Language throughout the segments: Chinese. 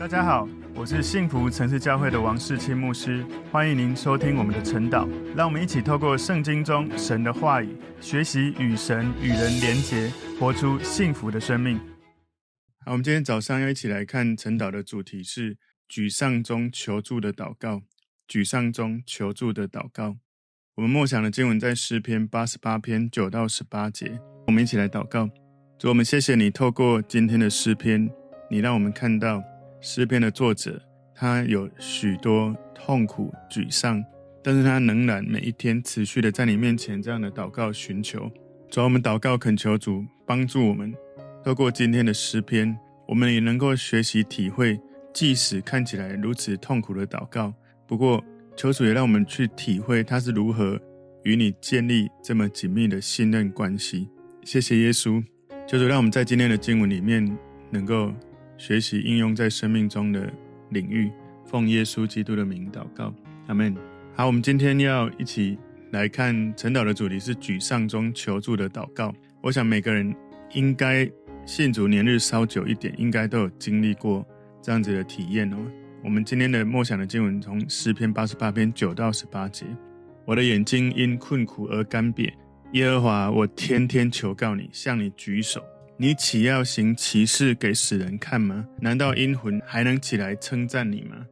大家好，我是幸福城市教会的王世清牧师，欢迎您收听我们的晨祷。让我们一起透过圣经中神的话语，学习与神与人连结，活出幸福的生命。好，我们今天早上要一起来看晨祷的主题是沮丧中求助的祷告。沮丧中求助的祷告。我们默想的经文在诗篇八十八篇九到十八节。我们一起来祷告。主，我们谢谢你，透过今天的诗篇，你让我们看到。诗篇的作者，他有许多痛苦、沮丧，但是他仍然每一天持续的在你面前这样的祷告寻求。主，我们祷告恳求主帮助我们，透过今天的诗篇，我们也能够学习体会，即使看起来如此痛苦的祷告，不过求主也让我们去体会他是如何与你建立这么紧密的信任关系。谢谢耶稣，求主让我们在今天的经文里面能够。学习应用在生命中的领域，奉耶稣基督的名祷告，阿门。好，我们今天要一起来看晨祷的主题是沮丧中求助的祷告。我想每个人应该信主年日稍久一点，应该都有经历过这样子的体验哦。我们今天的默想的经文从诗篇八十八篇九到十八节：我的眼睛因困苦而干瘪，耶和华，我天天求告你，向你举手。你岂要行奇事给死人看吗？难道阴魂还能起来称赞你吗？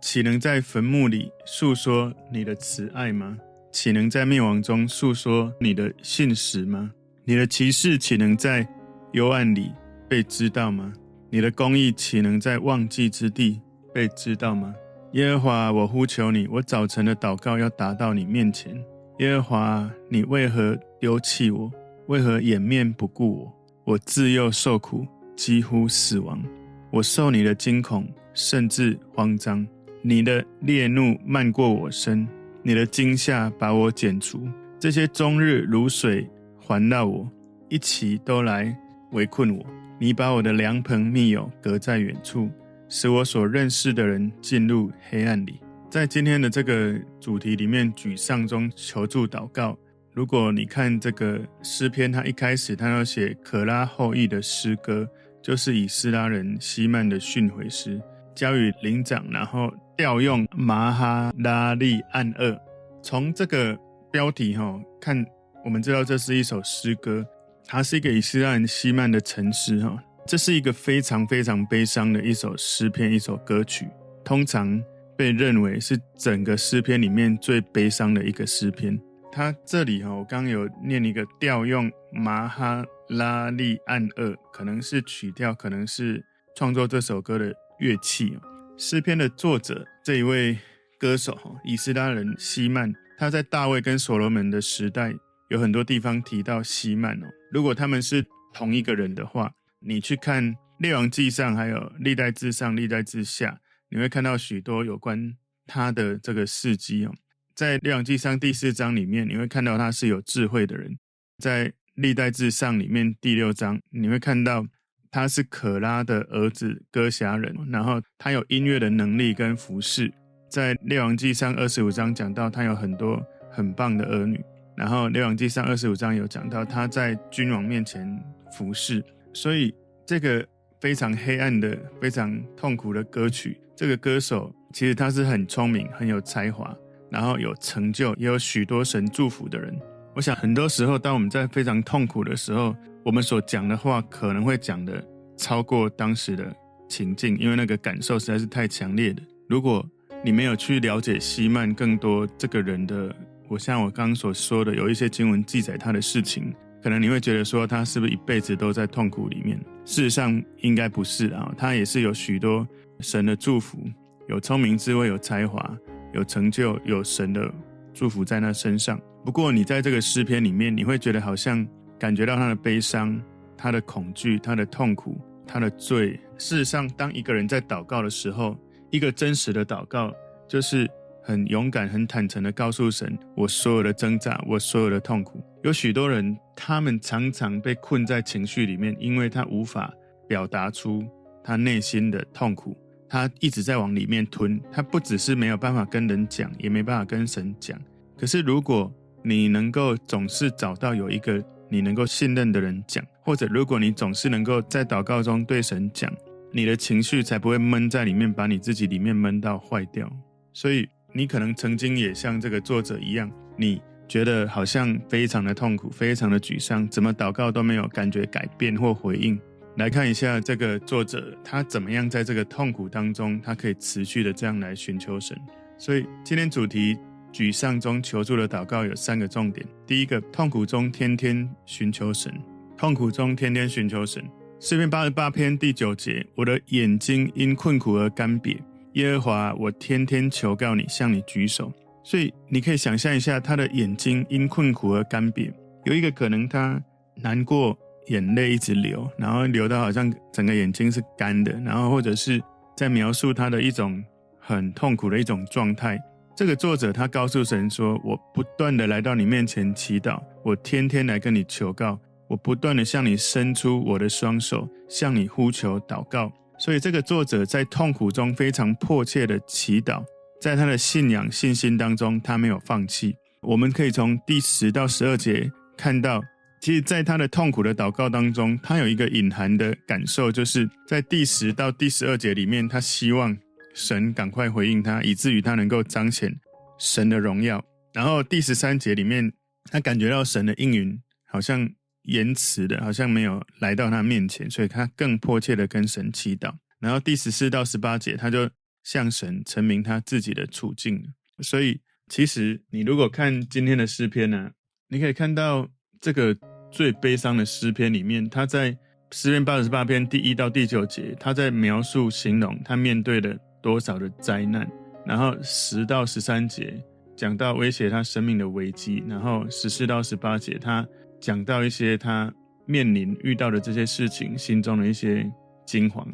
岂能在坟墓里述说你的慈爱吗？岂能在灭亡中述说你的信实吗？你的奇事岂能在幽暗里被知道吗？你的公义岂能在忘记之地被知道吗？耶和华，我呼求你，我早晨的祷告要达到你面前。耶和华，你为何丢弃我？为何掩面不顾我？我自幼受苦，几乎死亡。我受你的惊恐，甚至慌张。你的烈怒漫过我身，你的惊吓把我剪除。这些终日如水环绕我，一起都来围困我。你把我的良朋密友隔在远处，使我所认识的人进入黑暗里。在今天的这个主题里面，沮丧中求助祷告。如果你看这个诗篇，他一开始他要写可拉后裔的诗歌，就是以斯拉人希曼的训诲诗，交与灵长，然后调用玛哈拉利暗噩。从这个标题哈看，我们知道这是一首诗歌，它是一个以斯拉人希曼的沉思哈，这是一个非常非常悲伤的一首诗篇，一首歌曲，通常被认为是整个诗篇里面最悲伤的一个诗篇。他这里哈，我刚有念一个调用马哈拉利暗二，可能是曲调，可能是创作这首歌的乐器。诗篇的作者这一位歌手哈，以斯拉人希曼，他在大卫跟所罗门的时代，有很多地方提到希曼哦。如果他们是同一个人的话，你去看列王记上，还有历代志上、历代志下，你会看到许多有关他的这个事迹哦。在《列王纪上》第四章里面，你会看到他是有智慧的人；在《历代志上》里面第六章，你会看到他是可拉的儿子歌辖人，然后他有音乐的能力跟服饰。在《列王纪上》二十五章讲到他有很多很棒的儿女，然后《列王纪上》二十五章有讲到他在君王面前服侍。所以这个非常黑暗的、非常痛苦的歌曲，这个歌手其实他是很聪明、很有才华。然后有成就，也有许多神祝福的人。我想，很多时候，当我们在非常痛苦的时候，我们所讲的话可能会讲的超过当时的情境，因为那个感受实在是太强烈的。如果你没有去了解希曼更多这个人的，我像我刚刚所说的，有一些经文记载他的事情，可能你会觉得说他是不是一辈子都在痛苦里面？事实上，应该不是啊，他也是有许多神的祝福，有聪明智慧，有才华。有成就，有神的祝福在那身上。不过，你在这个诗篇里面，你会觉得好像感觉到他的悲伤、他的恐惧、他的痛苦、他的罪。事实上，当一个人在祷告的时候，一个真实的祷告，就是很勇敢、很坦诚的告诉神：我所有的挣扎，我所有的痛苦。有许多人，他们常常被困在情绪里面，因为他无法表达出他内心的痛苦。他一直在往里面吞，他不只是没有办法跟人讲，也没办法跟神讲。可是如果你能够总是找到有一个你能够信任的人讲，或者如果你总是能够在祷告中对神讲，你的情绪才不会闷在里面，把你自己里面闷到坏掉。所以你可能曾经也像这个作者一样，你觉得好像非常的痛苦，非常的沮丧，怎么祷告都没有感觉改变或回应。来看一下这个作者他怎么样在这个痛苦当中，他可以持续的这样来寻求神。所以今天主题沮丧中求助的祷告有三个重点：第一个，痛苦中天天寻求神；痛苦中天天寻求神。诗篇八十八篇第九节：我的眼睛因困苦而干瘪。耶和华，我天天求告你，向你举手。所以你可以想象一下，他的眼睛因困苦而干瘪。有一个可能，他难过，眼泪一直流，然后流到好像整个眼睛是干的，然后或者是在描述他的一种很痛苦的一种状态。这个作者他告诉神说：“我不断的来到你面前祈祷，我天天来跟你求告，我不断的向你伸出我的双手，向你呼求祷告。”所以，这个作者在痛苦中非常迫切的祈祷，在他的信仰信心当中，他没有放弃。我们可以从第十到十二节看到，其实，在他的痛苦的祷告当中，他有一个隐含的感受，就是在第十到第十二节里面，他希望神赶快回应他，以至于他能够彰显神的荣耀。然后第十三节里面，他感觉到神的应允好像。延迟的，好像没有来到他面前，所以他更迫切的跟神祈祷。然后第十四到十八节，他就向神陈明他自己的处境。所以，其实你如果看今天的诗篇呢、你可以看到这个最悲伤的诗篇里面，他在诗篇八十八篇第一到第九节，他在描述形容他面对了多少的灾难。然后十到十三节讲到威胁他生命的危机。然后十四到十八节他。讲到一些他面临遇到的这些事情，心中的一些惊惶。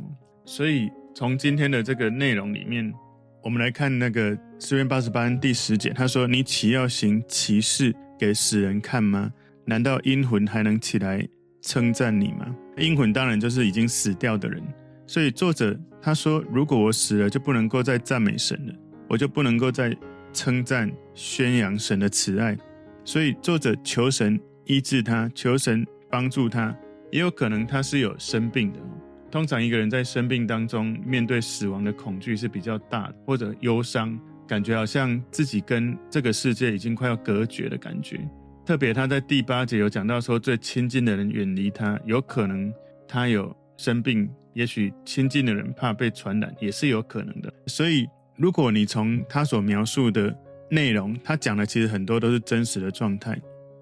所以从今天的这个内容里面，我们来看那个诗篇八十八第十节，他说：“你岂要行奇事给死人看吗？难道阴魂还能起来称赞你吗？”阴魂当然就是已经死掉的人。所以作者他说：“如果我死了，就不能够再赞美神了，我就不能够再称赞宣扬神的慈爱。”所以作者求神。医治他，求神帮助他，也有可能他是有生病的。通常一个人在生病当中，面对死亡的恐惧是比较大的，或者忧伤，感觉好像自己跟这个世界已经快要隔绝的感觉。特别他在第八节有讲到说，最亲近的人远离他，有可能他有生病，也许亲近的人怕被传染，也是有可能的。所以，如果你从他所描述的内容，他讲的其实很多都是真实的状态。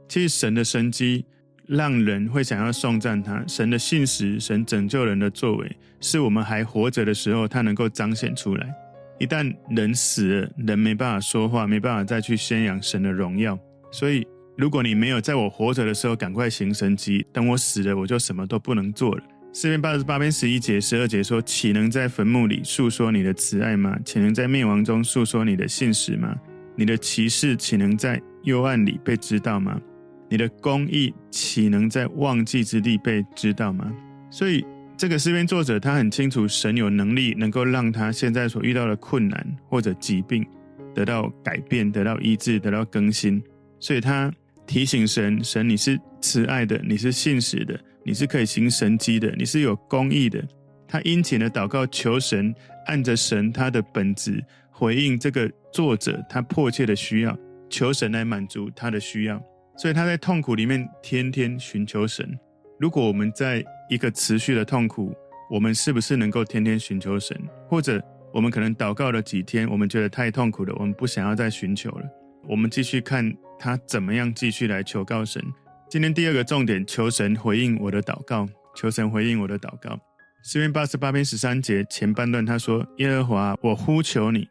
其实神的神机让人会想要颂赞他，神的信实，神拯救人的作为，是我们还活着的时候，他能够彰显出来。一旦人死了，人没办法说话，没办法再去宣扬神的荣耀。所以，如果你没有在我活着的时候赶快行神迹，等我死了，我就什么都不能做了。诗篇八十八篇十一节、十二节说：“岂能在坟墓里述说你的慈爱吗？岂能在灭亡中述说你的信实吗？你的奇事岂能在幽暗里被知道吗？”你的公义岂能在忘记之地被知道吗？所以这个诗篇作者他很清楚，神有能力能够让他现在所遇到的困难或者疾病得到改变、得到医治、得到更新。所以他提醒神：神，你是慈爱的，你是信实的，你是可以行神迹的，你是有公义的。他殷勤的祷告，求神按着神他的本质回应这个作者他迫切的需要，求神来满足他的需要。所以他在痛苦里面天天寻求神。如果我们在一个持续的痛苦，我们是不是能够天天寻求神？或者我们可能祷告了几天，我们觉得太痛苦了，我们不想要再寻求了。我们继续看他怎么样继续来求告神。今天第二个重点，求神回应我的祷告，求神回应我的祷告。诗篇八十八篇十三节前半段他说：“耶和华，我呼求你。”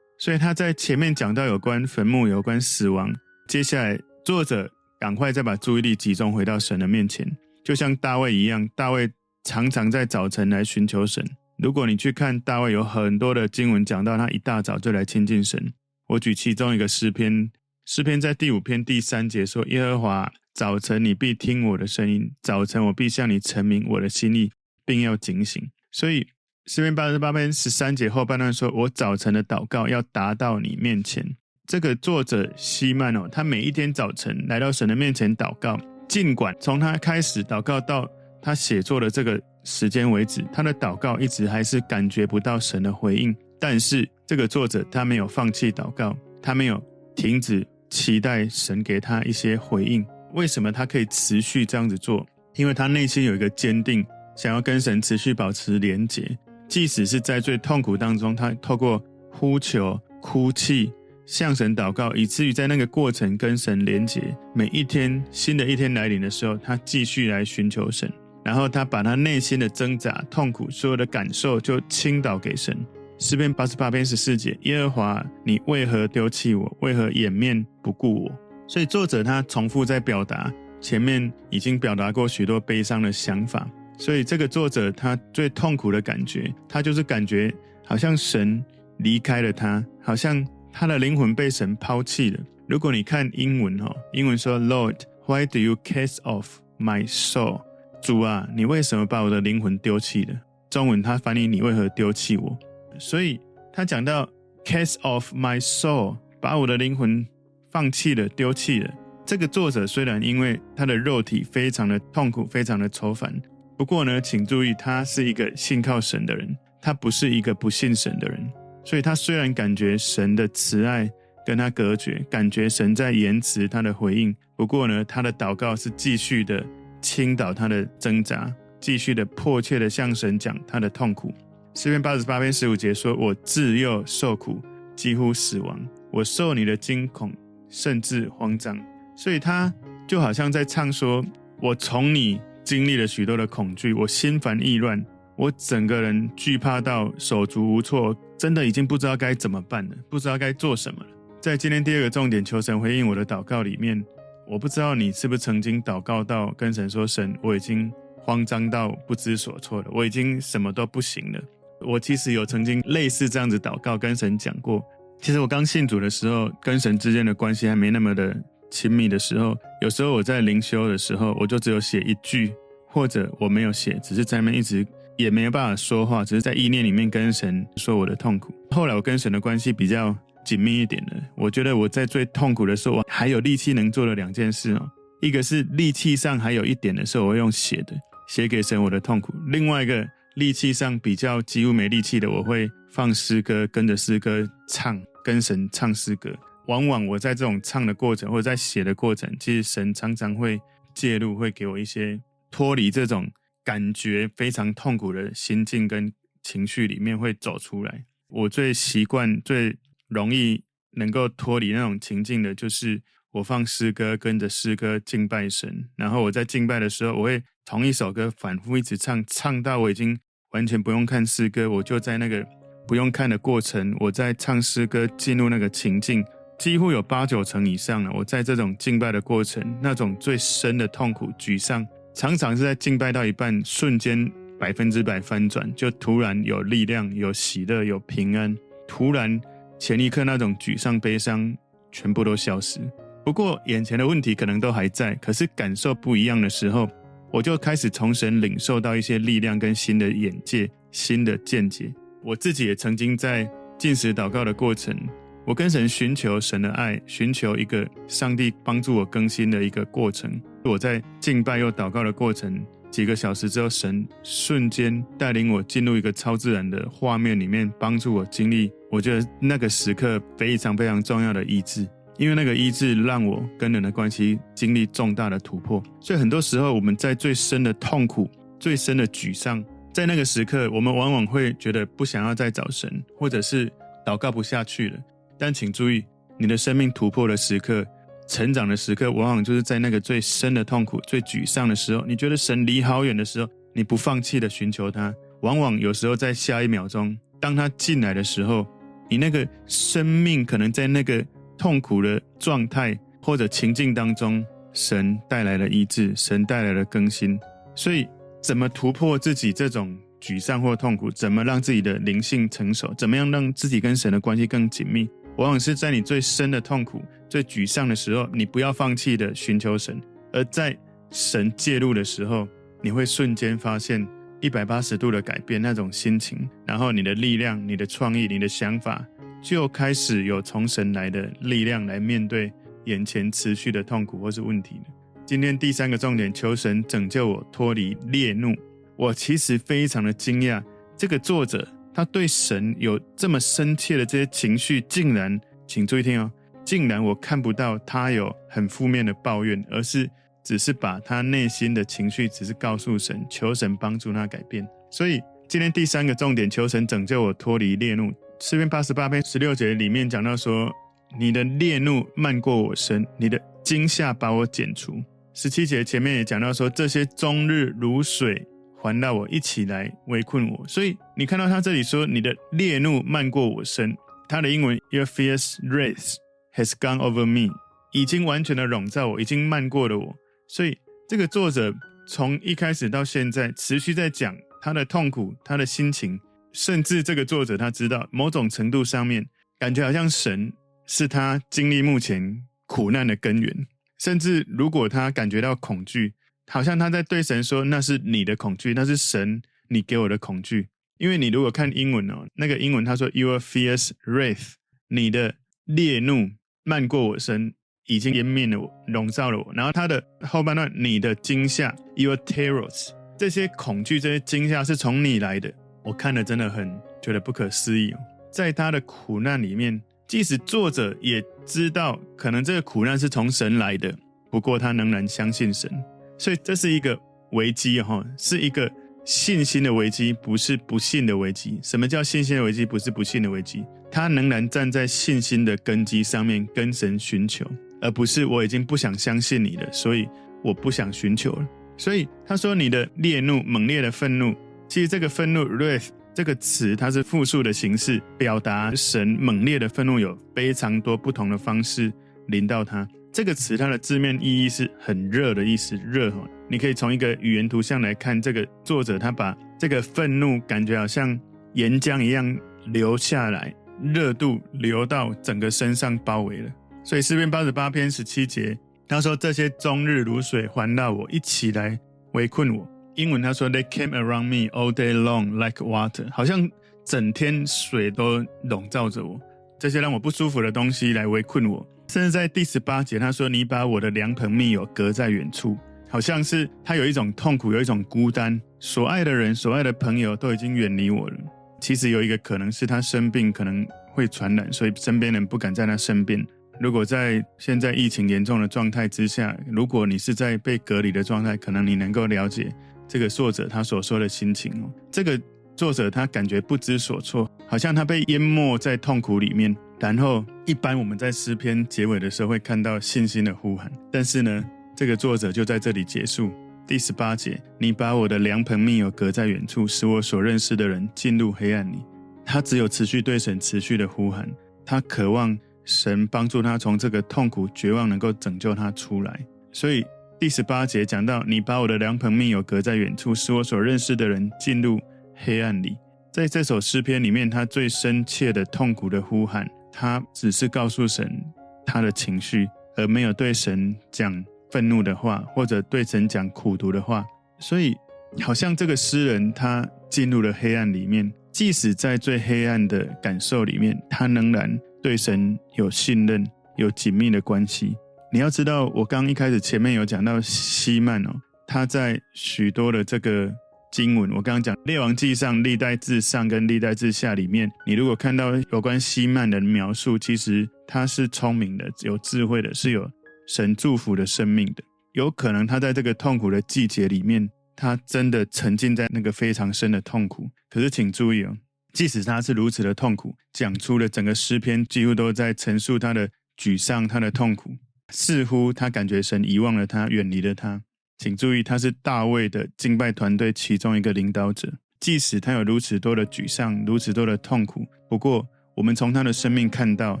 所以他在前面讲到有关坟墓、有关死亡，接下来作者。赶快再把注意力集中回到神的面前，就像大卫一样。大卫常常在早晨来寻求神。如果你去看大卫，有很多的经文讲到他一大早就来亲近神。我举其中一个诗篇，诗篇在第五篇第三节说：“耶和华，早晨你必听我的声音，早晨我必向你陈明我的心意，并要警醒。”所以诗篇八十八篇十三节后半段说：“我早晨的祷告要达到你面前。”这个作者希曼哦，他每一天早晨来到神的面前祷告，尽管从他开始祷告到他写作的这个时间为止，他的祷告一直还是感觉不到神的回应。但是这个作者他没有放弃祷告，他没有停止期待神给他一些回应。为什么他可以持续这样子做？因为他内心有一个坚定，想要跟神持续保持连结，即使是在最痛苦当中，他透过呼求、哭泣。向神祷告，以至于在那个过程跟神连结。每一天，新的一天来临的时候，他继续来寻求神，然后他把他内心的挣扎、痛苦、所有的感受就倾倒给神。诗篇八十八篇十四节：耶和华，你为何丢弃我？为何掩面不顾我？所以作者他重复在表达前面已经表达过许多悲伤的想法。所以这个作者他最痛苦的感觉，他就是感觉好像神离开了他，好像。他的灵魂被神抛弃了。如果你看英文哈，英文说 “Lord，why do you cast off my soul？” 主啊，你为什么把我的灵魂丢弃了？中文他翻译你为何丢弃我？所以他讲到 “cast off my soul”，把我的灵魂放弃了、丢弃了。这个作者虽然因为他的肉体非常的痛苦、非常的愁烦，不过呢，请注意，他是一个信靠神的人，他不是一个不信神的人。所以他虽然感觉神的慈爱跟他隔绝，感觉神在延迟他的回应，不过呢，他的祷告是继续的倾倒他的挣扎，继续的迫切的向神讲他的痛苦。诗篇八十八篇十五节说：“我自幼受苦，几乎死亡，我受你的惊恐，甚至慌张。”所以他就好像在唱说：“我从你经历了许多的恐惧，我心烦意乱。”我整个人惧怕到手足无措，真的已经不知道该怎么办了，不知道该做什么了。在今天第二个重点，求神回应我的祷告里面，我不知道你是不是曾经祷告到跟神说：“神，我已经慌张到不知所措了，我已经什么都不行了。”我其实有曾经类似这样子祷告跟神讲过。其实我刚信主的时候，跟神之间的关系还没那么的亲密的时候，有时候我在灵修的时候，我就只有写一句，或者我没有写，只是在那边一直。也没有办法说话，只是在意念里面跟神说我的痛苦。后来我跟神的关系比较紧密一点了。我觉得我在最痛苦的时候，我还有力气能做的两件事哦。一个是力气上还有一点的时候，我会用写的写给神我的痛苦；另外一个力气上比较几乎没力气的，我会放诗歌，跟着诗歌唱，跟神唱诗歌。往往我在这种唱的过程或者在写的过程，其实神常常会介入，会给我一些脱离这种。感觉非常痛苦的心境跟情绪里面会走出来。我最习惯、最容易能够脱离那种情境的，就是我放诗歌，跟着诗歌敬拜神。然后我在敬拜的时候，我会同一首歌反复一直唱，唱到我已经完全不用看诗歌，我就在那个不用看的过程，我在唱诗歌进入那个情境，几乎有八九成以上了。我在这种敬拜的过程，那种最深的痛苦、沮丧。常常是在敬拜到一半，瞬间百分之百翻转，就突然有力量、有喜乐、有平安。突然前一刻那种沮丧、悲伤全部都消失。不过眼前的问题可能都还在，可是感受不一样的时候，我就开始从神领受到一些力量跟新的眼界、新的见解。我自己也曾经在进食祷告的过程，我跟神寻求神的爱，寻求一个上帝帮助我更新的一个过程。我在敬拜又祷告的过程，几个小时之后，神瞬间带领我进入一个超自然的画面里面，帮助我经历。我觉得那个时刻非常非常重要的医治，因为那个医治让我跟人的关系经历重大的突破。所以很多时候我们在最深的痛苦、最深的沮丧，在那个时刻，我们往往会觉得不想要再找神，或者是祷告不下去了。但请注意，你的生命突破的时刻。成长的时刻，往往就是在那个最深的痛苦、最沮丧的时候，你觉得神离好远的时候，你不放弃的寻求他。往往有时候在下一秒钟，当他进来的时候，你那个生命可能在那个痛苦的状态或者情境当中，神带来了医治，神带来了更新。所以，怎么突破自己这种沮丧或痛苦？怎么让自己的灵性成熟？怎么样让自己跟神的关系更紧密？往往是在你最深的痛苦、最沮丧的时候，你不要放弃的寻求神；而在神介入的时候，你会瞬间发现一百八十度的改变那种心情，然后你的力量、你的创意、你的想法就开始有从神来的力量来面对眼前持续的痛苦或是问题。今天第三个重点，求神拯救我脱离烈怒。我其实非常的惊讶，这个作者他对神有这么深切的这些情绪，竟然，请注意听哦，竟然我看不到他有很负面的抱怨，而是只是把他内心的情绪，只是告诉神，求神帮助他改变。所以今天第三个重点，求神拯救我脱离烈怒。诗篇八十八篇十六节里面讲到说，你的烈怒漫过我身，你的惊吓把我剪除。十七节前面也讲到说，这些终日如水环绕我，一起来围困我。所以你看到他这里说，你的烈怒漫过我身，他的英文 Your fierce wrath has gone over me，已经完全的笼罩我，已经漫过了我。所以这个作者从一开始到现在，持续在讲他的痛苦，他的心情。甚至这个作者他知道，某种程度上面感觉好像神是他经历目前苦难的根源。甚至如果他感觉到恐惧，好像他在对神说：“那是你的恐惧，那是神你给我的恐惧。”因为你如果看英文哦，那个英文他说：“Your fierce wrath，你的烈怒漫过我身，已经湮灭了我，笼罩了我。”然后他的后半段：“你的惊吓，Your terrors，这些恐惧，这些惊吓是从你来的。”我看了真的很觉得不可思议，在他的苦难里面，即使作者也知道可能这个苦难是从神来的，不过他仍然相信神，所以这是一个危机哈，是一个信心的危机，不是不信的危机。什么叫信心的危机？不是不信的危机，他仍然站在信心的根基上面跟神寻求，而不是我已经不想相信你了，所以我不想寻求了。所以他说你的烈怒，猛烈的愤怒。其实这个愤怒 wrath 这个词，它是复数的形式，表达神猛烈的愤怒，有非常多不同的方式临到他。这个词它的字面意义是很热的意思，热哈。你可以从一个语言图像来看，这个作者他把这个愤怒感觉好像岩浆一样流下来，热度流到整个身上包围了。所以诗篇八十八篇十七节，他说，这些终日如水环绕我，一起来围困我。英文他说：“They came around me all day long like water，好像整天水都笼罩着我，这些让我不舒服的东西来围困我。甚至在第十八节，他说：‘你把我的良朋密友隔在远处，好像是他有一种痛苦，有一种孤单，所爱的人、所爱的朋友都已经远离我了。’其实有一个可能是他生病，可能会传染，所以身边人不敢在他身边。如果在现在疫情严重的状态之下，如果你是在被隔离的状态，可能你能够了解。”这个作者他所说的心情哦，这个作者他感觉不知所措，好像他被淹没在痛苦里面。然后，一般我们在诗篇结尾的时候会看到信心的呼喊，但是呢，这个作者就在这里结束第十八节：“你把我的良朋密友隔在远处，使我所认识的人进入黑暗里。”他只有持续对神持续的呼喊，他渴望神帮助他从这个痛苦绝望能够拯救他出来，所以。第十八节讲到，你把我的良朋密友隔在远处，使我所认识的人进入黑暗里。在这首诗篇里面，他最深切的痛苦的呼喊，他只是告诉神他的情绪，而没有对神讲愤怒的话，或者对神讲苦毒的话。所以，好像这个诗人他进入了黑暗里面，即使在最黑暗的感受里面，他仍然对神有信任，有紧密的关系。你要知道，我刚一开始前面有讲到希曼哦，他在许多的这个经文，我刚刚讲《列王纪上》《历代至上》跟《历代至下》里面，你如果看到有关希曼的描述，其实他是聪明的、有智慧的，是有神祝福的生命的。有可能他在这个痛苦的季节里面，他真的沉浸在那个非常深的痛苦。可是请注意哦，即使他是如此的痛苦，讲出了整个诗篇几乎都在陈述他的沮丧、他的痛苦。似乎他感觉神遗忘了他，远离了他。请注意，他是大卫的敬拜团队其中一个领导者。即使他有如此多的沮丧，如此多的痛苦，不过我们从他的生命看到，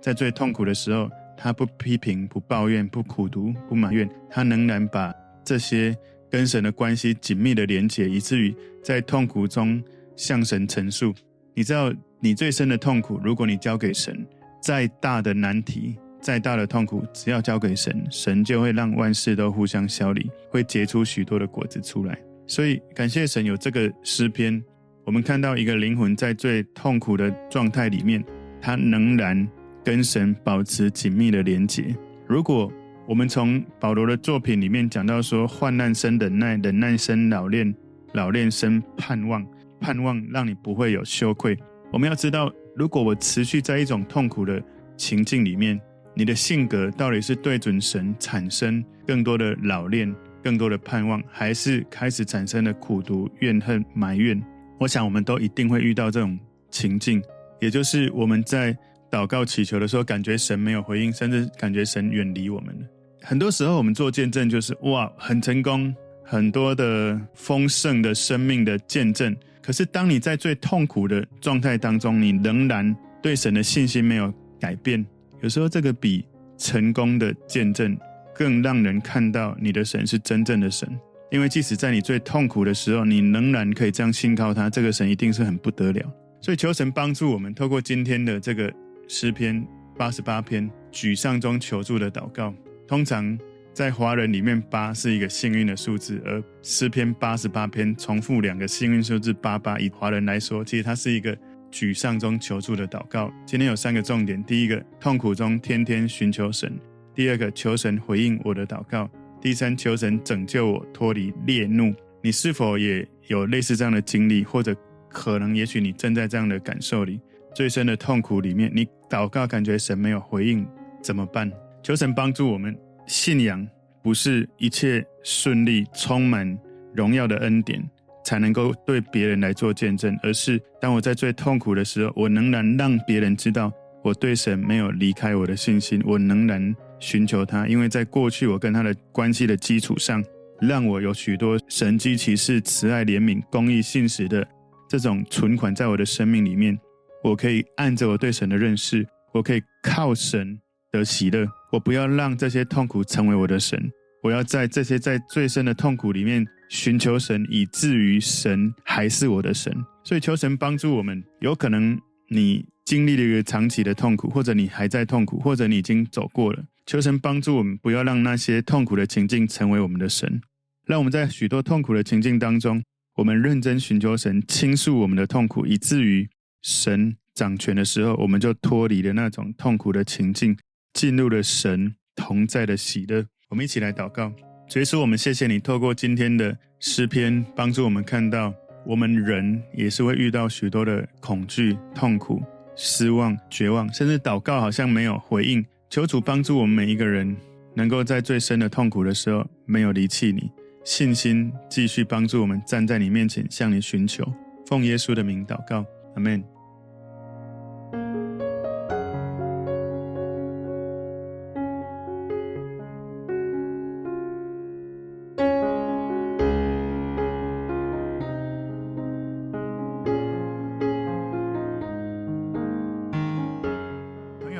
在最痛苦的时候，他不批评、不抱怨、不苦读、不埋怨，他仍然把这些跟神的关系紧密的连结，以至于在痛苦中向神陈述。你知道，你最深的痛苦，如果你交给神，再大的难题。再大的痛苦，只要交给神，神就会让万事都互相效力，会结出许多的果子出来。所以感谢神有这个诗篇，我们看到一个灵魂在最痛苦的状态里面，他仍然跟神保持紧密的连结。如果我们从保罗的作品里面讲到说，患难生忍耐，忍耐生老练，老练生盼望，盼望让你不会有羞愧。我们要知道，如果我持续在一种痛苦的情境里面，你的性格到底是对准神产生更多的老练、更多的盼望，还是开始产生了苦读、怨恨、埋怨？我想，我们都一定会遇到这种情境，也就是我们在祷告祈求的时候，感觉神没有回应，甚至感觉神远离我们了。很多时候，我们做见证就是哇，很成功，很多的丰盛的生命的见证。可是，当你在最痛苦的状态当中，你仍然对神的信心没有改变。有时候，这个比成功的见证更让人看到你的神是真正的神。因为即使在你最痛苦的时候，你仍然可以这样信靠他，这个神一定是很不得了。所以，求神帮助我们，透过今天的这个诗篇八十八篇，沮丧中求助的祷告。通常在华人里面，八是一个幸运的数字，而诗篇八十八篇重复两个幸运数字八八，以华人来说，其实它是一个沮丧中求助的祷告。今天有三个重点：第一个，痛苦中天天寻求神；第二个，求神回应我的祷告；第三，求神拯救我脱离烈怒。你是否也有类似这样的经历，或者可能也许你正在这样的感受里，最深的痛苦里面，你祷告感觉神没有回应，怎么办？求神帮助我们，信仰不是一切顺利、充满荣耀的恩典才能够对别人来做见证，而是当我在最痛苦的时候，我仍然让别人知道我对神没有离开我的信心，我仍然寻求他，因为在过去我跟他的关系的基础上，让我有许多神迹奇事、慈爱怜悯、公义信实的这种存款在我的生命里面，我可以按着我对神的认识，我可以靠神的喜乐。我不要让这些痛苦成为我的神，我要在这些在最深的痛苦里面寻求神，以至于神还是我的神。所以求神帮助我们。有可能你经历了一个长期的痛苦，或者你还在痛苦，或者你已经走过了。求神帮助我们，不要让那些痛苦的情境成为我们的神。让我们在许多痛苦的情境当中，我们认真寻求神，倾诉我们的痛苦，以至于神掌权的时候，我们就脱离了那种痛苦的情境。进入了神同在的喜乐，我们一起来祷告。主耶稣，我们谢谢你透过今天的诗篇，帮助我们看到，我们人也是会遇到许多的恐惧、痛苦、失望、绝望，甚至祷告好像没有回应。求主帮助我们每一个人，能够在最深的痛苦的时候没有离弃你，信心继续帮助我们站在你面前向你寻求。奉耶稣的名祷告，阿门。